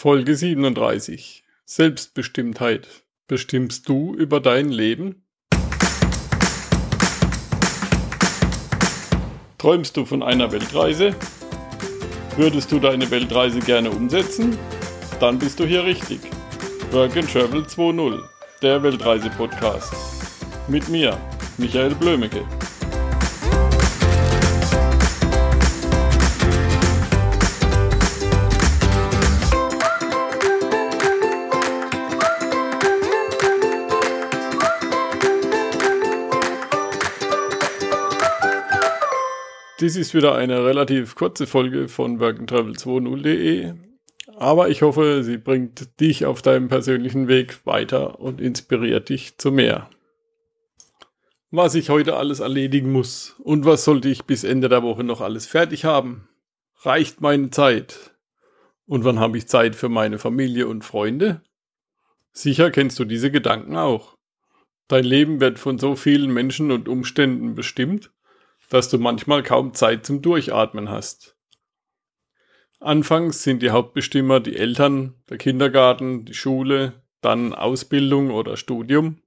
Folge 37. Selbstbestimmtheit. Bestimmst du über dein Leben? Träumst du von einer Weltreise? Würdest du deine Weltreise gerne umsetzen? Dann bist du hier richtig. Work and Travel 2.0, der Weltreise-Podcast. Mit mir, Michael Blömecke. Dies ist wieder eine relativ kurze Folge von workandtravel20.de, aber ich hoffe, sie bringt dich auf deinem persönlichen Weg weiter und inspiriert dich zu mehr. Was ich heute alles erledigen muss und was sollte ich bis Ende der Woche noch alles fertig haben? Reicht meine Zeit? Und wann habe ich Zeit für meine Familie und Freunde? Sicher kennst du diese Gedanken auch. Dein Leben wird von so vielen Menschen und Umständen bestimmt, dass du manchmal kaum Zeit zum Durchatmen hast. Anfangs sind die Hauptbestimmer die Eltern, der Kindergarten, die Schule, dann Ausbildung oder Studium.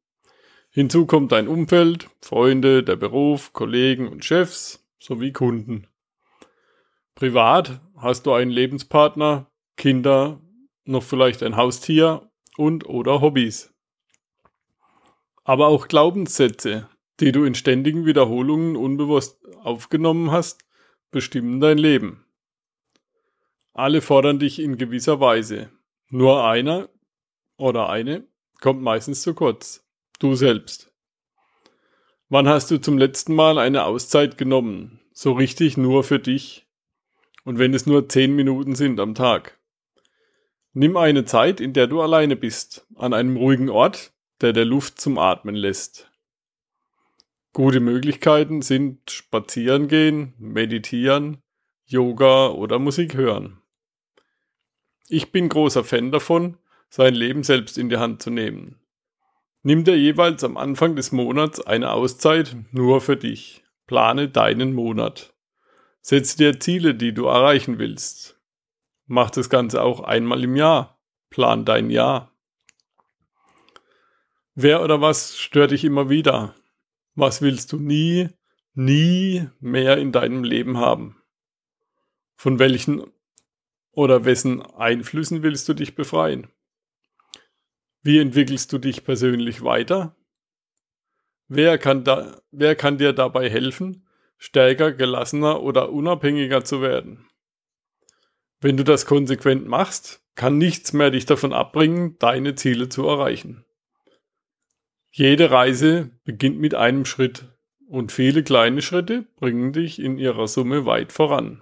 Hinzu kommt dein Umfeld, Freunde, der Beruf, Kollegen und Chefs sowie Kunden. Privat hast du einen Lebenspartner, Kinder, noch vielleicht ein Haustier und oder Hobbys. Aber auch Glaubenssätze, die du in ständigen Wiederholungen unbewusst aufgenommen hast, bestimmen dein Leben. Alle fordern dich in gewisser Weise. Nur einer oder eine kommt meistens zu kurz. Du selbst. Wann hast du zum letzten Mal eine Auszeit genommen? So richtig nur für dich? Und wenn es nur zehn Minuten sind am Tag. Nimm eine Zeit, in der du alleine bist, an einem ruhigen Ort, der der Luft zum Atmen lässt. Gute Möglichkeiten sind spazieren gehen, meditieren, Yoga oder Musik hören. Ich bin großer Fan davon, sein Leben selbst in die Hand zu nehmen. Nimm dir jeweils am Anfang des Monats eine Auszeit nur für dich. Plane deinen Monat. Setze dir Ziele, die du erreichen willst. Mach das Ganze auch einmal im Jahr. Plan dein Jahr. Wer oder was stört dich immer wieder? Was willst du nie, nie mehr in deinem Leben haben? Von welchen oder wessen Einflüssen willst du dich befreien? Wie entwickelst du dich persönlich weiter? Wer kann, da, wer kann dir dabei helfen, stärker, gelassener oder unabhängiger zu werden? Wenn du das konsequent machst, kann nichts mehr dich davon abbringen, deine Ziele zu erreichen. Jede Reise beginnt mit einem Schritt und viele kleine Schritte bringen dich in ihrer Summe weit voran.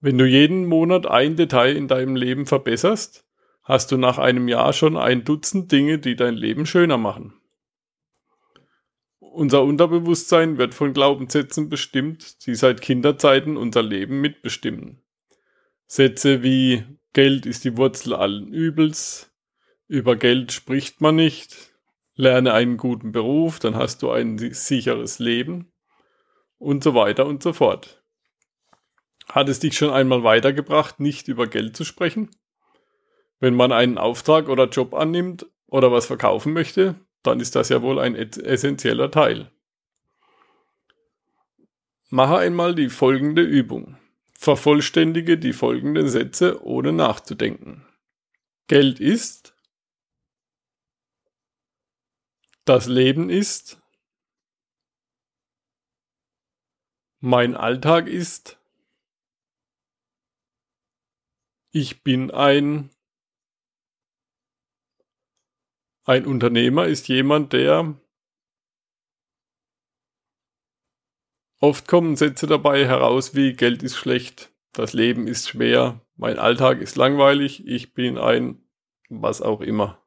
Wenn du jeden Monat ein Detail in deinem Leben verbesserst, hast du nach einem Jahr schon ein Dutzend Dinge, die dein Leben schöner machen. Unser Unterbewusstsein wird von Glaubenssätzen bestimmt, die seit Kinderzeiten unser Leben mitbestimmen. Sätze wie Geld ist die Wurzel allen Übels, über Geld spricht man nicht, lerne einen guten Beruf, dann hast du ein sicheres Leben und so weiter und so fort. Hat es dich schon einmal weitergebracht, nicht über Geld zu sprechen? Wenn man einen Auftrag oder Job annimmt oder was verkaufen möchte, dann ist das ja wohl ein essentieller Teil. Mache einmal die folgende Übung. Vervollständige die folgenden Sätze ohne nachzudenken. Geld ist Das Leben ist. Mein Alltag ist. Ich bin ein. Ein Unternehmer ist jemand, der. Oft kommen Sätze dabei heraus wie Geld ist schlecht, das Leben ist schwer, mein Alltag ist langweilig, ich bin ein was auch immer.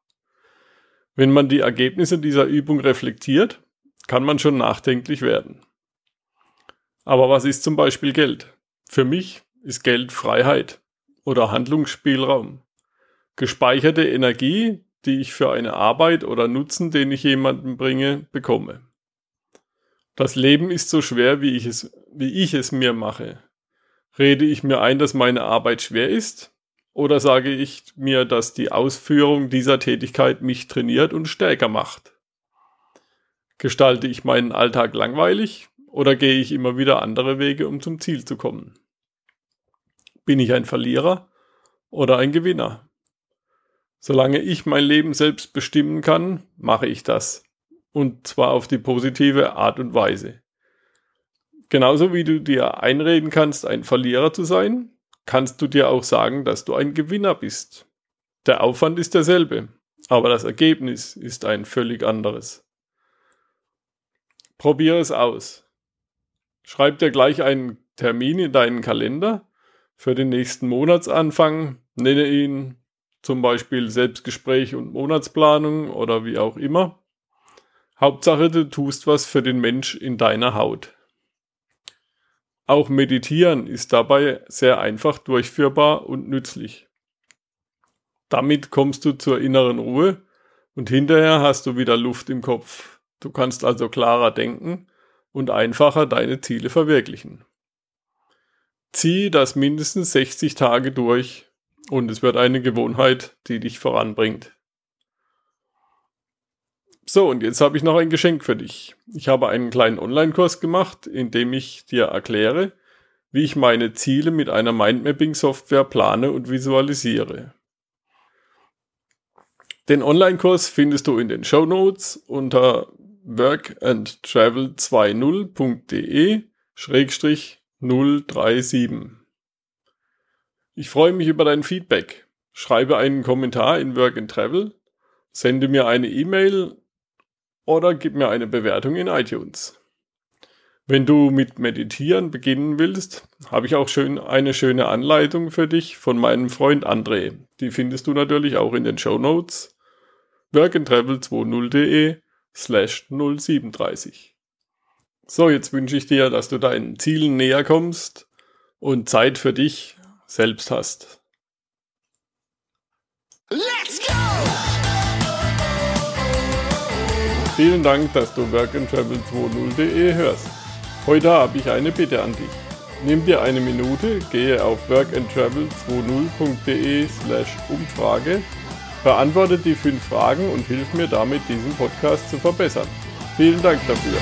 Wenn man die Ergebnisse dieser Übung reflektiert, kann man schon nachdenklich werden. Aber was ist zum Beispiel Geld? Für mich ist Geld Freiheit oder Handlungsspielraum. Gespeicherte Energie, die ich für eine Arbeit oder Nutzen, den ich jemandem bringe, bekomme. Das Leben ist so schwer, wie ich es, wie ich es mir mache. Rede ich mir ein, dass meine Arbeit schwer ist? Oder sage ich mir, dass die Ausführung dieser Tätigkeit mich trainiert und stärker macht? Gestalte ich meinen Alltag langweilig oder gehe ich immer wieder andere Wege, um zum Ziel zu kommen? Bin ich ein Verlierer oder ein Gewinner? Solange ich mein Leben selbst bestimmen kann, mache ich das. Und zwar auf die positive Art und Weise. Genauso wie du dir einreden kannst, ein Verlierer zu sein, kannst du dir auch sagen, dass du ein Gewinner bist. Der Aufwand ist derselbe, aber das Ergebnis ist ein völlig anderes. Probiere es aus. Schreib dir gleich einen Termin in deinen Kalender für den nächsten Monatsanfang, nenne ihn zum Beispiel Selbstgespräch und Monatsplanung oder wie auch immer. Hauptsache, du tust was für den Mensch in deiner Haut. Auch Meditieren ist dabei sehr einfach durchführbar und nützlich. Damit kommst du zur inneren Ruhe und hinterher hast du wieder Luft im Kopf. Du kannst also klarer denken und einfacher deine Ziele verwirklichen. Zieh das mindestens 60 Tage durch und es wird eine Gewohnheit, die dich voranbringt. So, und jetzt habe ich noch ein Geschenk für dich. Ich habe einen kleinen Online-Kurs gemacht, in dem ich dir erkläre, wie ich meine Ziele mit einer Mindmapping-Software plane und visualisiere. Den Online-Kurs findest du in den Show Notes unter workandtravel20.de 037. Ich freue mich über dein Feedback. Schreibe einen Kommentar in Work and Travel, sende mir eine E-Mail oder gib mir eine Bewertung in iTunes. Wenn du mit Meditieren beginnen willst, habe ich auch schön eine schöne Anleitung für dich von meinem Freund André. Die findest du natürlich auch in den Show Notes. workandtravel20.de slash 037. So, jetzt wünsche ich dir, dass du deinen Zielen näher kommst und Zeit für dich selbst hast. Let's go! Vielen Dank, dass du workandtravel20.de hörst. Heute habe ich eine Bitte an dich. Nimm dir eine Minute, gehe auf workandtravel20.de slash Umfrage, beantworte die fünf Fragen und hilf mir damit, diesen Podcast zu verbessern. Vielen Dank dafür.